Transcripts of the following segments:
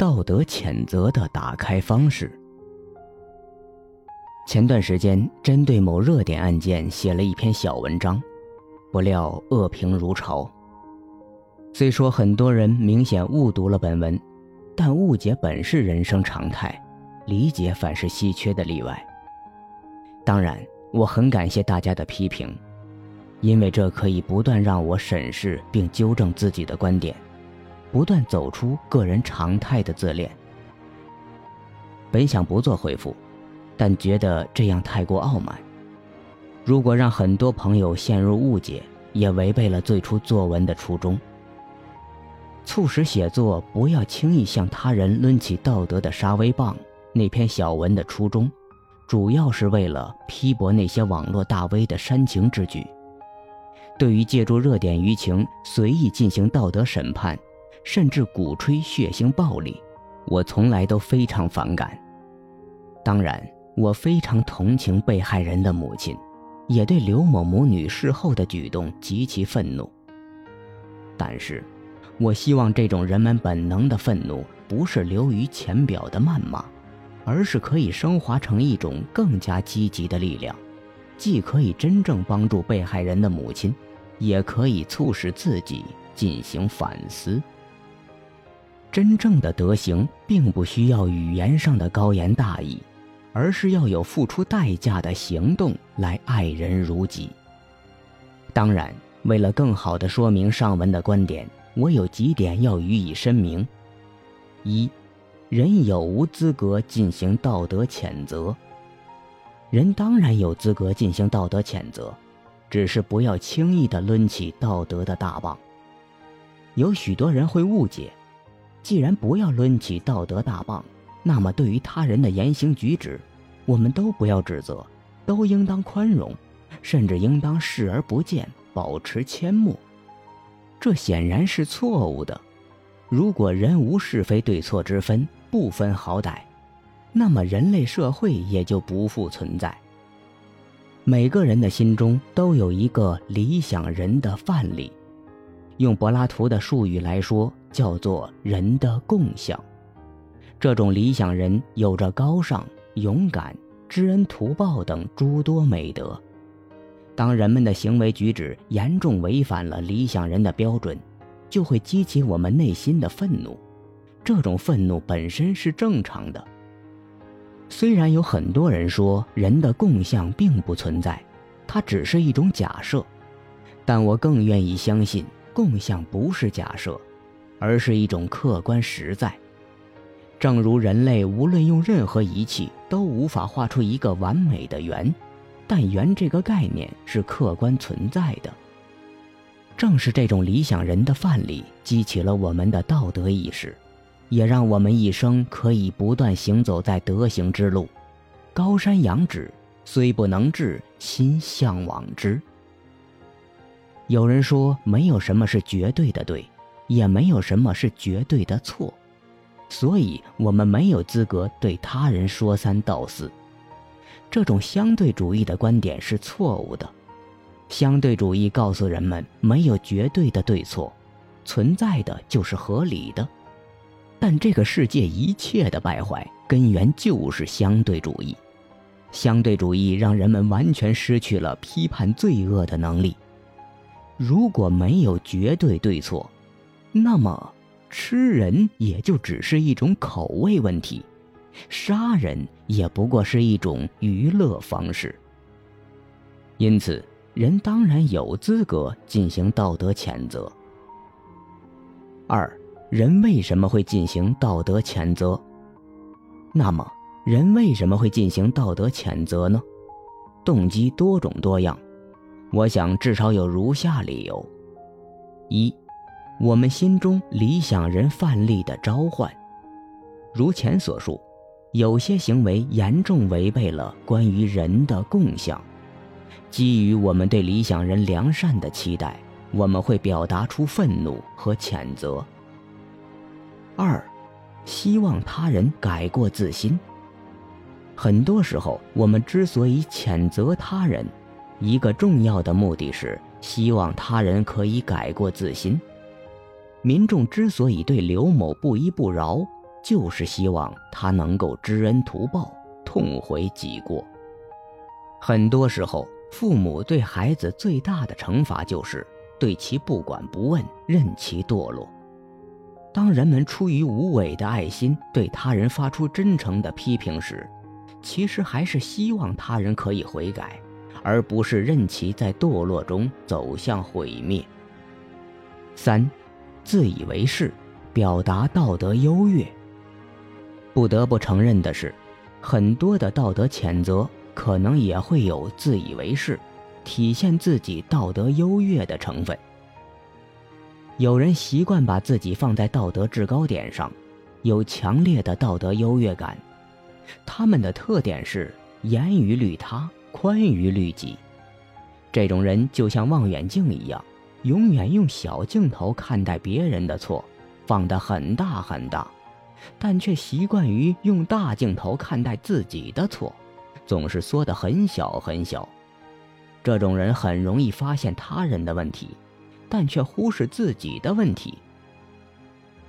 道德谴责的打开方式。前段时间针对某热点案件写了一篇小文章，不料恶评如潮。虽说很多人明显误读了本文，但误解本是人生常态，理解反是稀缺的例外。当然，我很感谢大家的批评，因为这可以不断让我审视并纠正自己的观点，不断走出个人常态的自恋。本想不做回复，但觉得这样太过傲慢。如果让很多朋友陷入误解，也违背了最初作文的初衷。促使写作不要轻易向他人抡起道德的杀威棒。那篇小文的初衷，主要是为了批驳那些网络大 V 的煽情之举。对于借助热点舆情随意进行道德审判，甚至鼓吹血腥暴力，我从来都非常反感。当然，我非常同情被害人的母亲，也对刘某母女事后的举动极其愤怒。但是。我希望这种人们本能的愤怒不是流于浅表的谩骂，而是可以升华成一种更加积极的力量，既可以真正帮助被害人的母亲，也可以促使自己进行反思。真正的德行并不需要语言上的高言大义，而是要有付出代价的行动来爱人如己。当然，为了更好地说明上文的观点。我有几点要予以申明：一，人有无资格进行道德谴责？人当然有资格进行道德谴责，只是不要轻易的抡起道德的大棒。有许多人会误解，既然不要抡起道德大棒，那么对于他人的言行举止，我们都不要指责，都应当宽容，甚至应当视而不见，保持缄默。这显然是错误的。如果人无是非对错之分，不分好歹，那么人类社会也就不复存在。每个人的心中都有一个理想人的范例，用柏拉图的术语来说，叫做人的共相。这种理想人有着高尚、勇敢、知恩图报等诸多美德。当人们的行为举止严重违反了理想人的标准，就会激起我们内心的愤怒。这种愤怒本身是正常的。虽然有很多人说人的共相并不存在，它只是一种假设，但我更愿意相信共相不是假设，而是一种客观实在。正如人类无论用任何仪器都无法画出一个完美的圆。但圆这个概念是客观存在的。正是这种理想人的范例，激起了我们的道德意识，也让我们一生可以不断行走在德行之路。高山仰止，虽不能至，心向往之。有人说，没有什么是绝对的对，也没有什么是绝对的错，所以我们没有资格对他人说三道四。这种相对主义的观点是错误的。相对主义告诉人们，没有绝对的对错，存在的就是合理的。但这个世界一切的败坏根源就是相对主义。相对主义让人们完全失去了批判罪恶的能力。如果没有绝对对错，那么吃人也就只是一种口味问题。杀人也不过是一种娱乐方式，因此人当然有资格进行道德谴责。二，人为什么会进行道德谴责？那么，人为什么会进行道德谴责呢？动机多种多样，我想至少有如下理由：一，我们心中理想人范例的召唤，如前所述。有些行为严重违背了关于人的共相，基于我们对理想人良善的期待，我们会表达出愤怒和谴责。二，希望他人改过自新。很多时候，我们之所以谴责他人，一个重要的目的是希望他人可以改过自新。民众之所以对刘某不依不饶。就是希望他能够知恩图报，痛悔己过。很多时候，父母对孩子最大的惩罚就是对其不管不问，任其堕落。当人们出于无伪的爱心对他人发出真诚的批评时，其实还是希望他人可以悔改，而不是任其在堕落中走向毁灭。三，自以为是，表达道德优越。不得不承认的是，很多的道德谴责可能也会有自以为是、体现自己道德优越的成分。有人习惯把自己放在道德制高点上，有强烈的道德优越感。他们的特点是严于律他，宽于律己。这种人就像望远镜一样，永远用小镜头看待别人的错，放得很大很大，但却习惯于用大镜头看待自己的错，总是缩得很小很小。这种人很容易发现他人的问题。但却忽视自己的问题。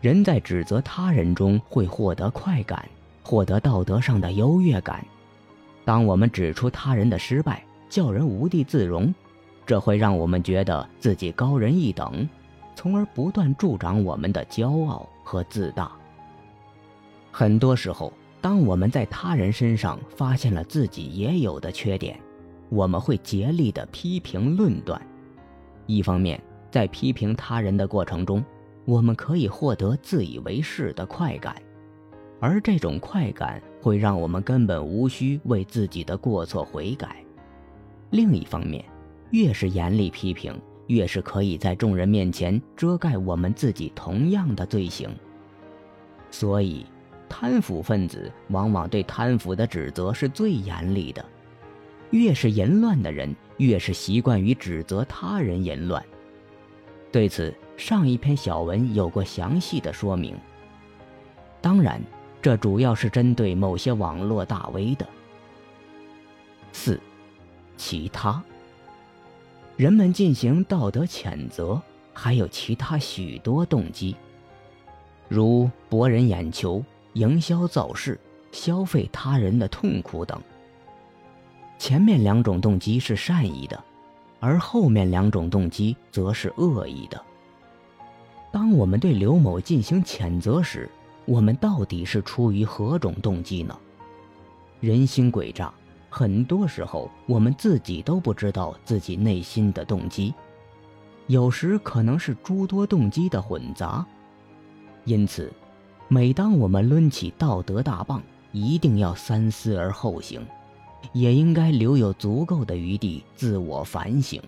人在指责他人中会获得快感，获得道德上的优越感。当我们指出他人的失败，叫人无地自容，这会让我们觉得自己高人一等，从而不断助长我们的骄傲和自大。很多时候，当我们在他人身上发现了自己也有的缺点，我们会竭力的批评论断。一方面，在批评他人的过程中，我们可以获得自以为是的快感，而这种快感会让我们根本无需为自己的过错悔改。另一方面，越是严厉批评，越是可以在众人面前遮盖我们自己同样的罪行。所以，贪腐分子往往对贪腐的指责是最严厉的。越是淫乱的人，越是习惯于指责他人淫乱。对此，上一篇小文有过详细的说明。当然，这主要是针对某些网络大 V 的。四，其他。人们进行道德谴责，还有其他许多动机，如博人眼球、营销造势、消费他人的痛苦等。前面两种动机是善意的。而后面两种动机则是恶意的。当我们对刘某进行谴责时，我们到底是出于何种动机呢？人心诡诈，很多时候我们自己都不知道自己内心的动机，有时可能是诸多动机的混杂。因此，每当我们抡起道德大棒，一定要三思而后行。也应该留有足够的余地自我反省。